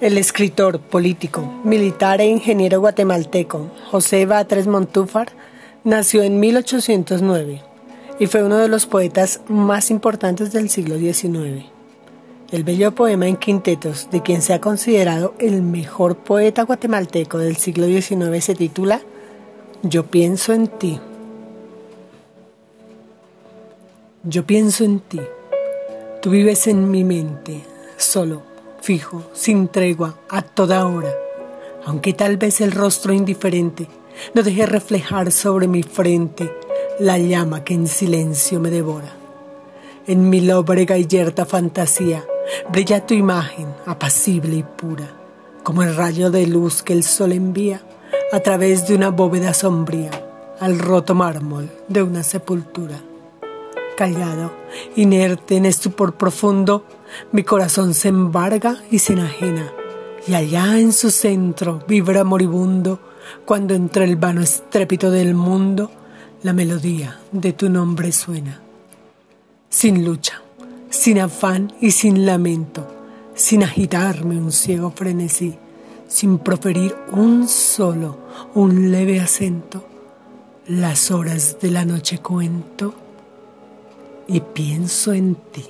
El escritor, político, militar e ingeniero guatemalteco José Batres Montúfar nació en 1809 y fue uno de los poetas más importantes del siglo XIX. El bello poema en quintetos de quien se ha considerado el mejor poeta guatemalteco del siglo XIX se titula Yo pienso en ti. Yo pienso en ti. Tú vives en mi mente, solo fijo, sin tregua, a toda hora, aunque tal vez el rostro indiferente no deje reflejar sobre mi frente la llama que en silencio me devora. En mi lóbrega y yerta fantasía brilla tu imagen, apacible y pura, como el rayo de luz que el sol envía a través de una bóveda sombría al roto mármol de una sepultura. Callado, inerte en estupor profundo, mi corazón se embarga y se enajena, y allá en su centro vibra moribundo, cuando entre el vano estrépito del mundo la melodía de tu nombre suena. Sin lucha, sin afán y sin lamento, sin agitarme un ciego frenesí, sin proferir un solo, un leve acento, las horas de la noche cuento y pienso en ti.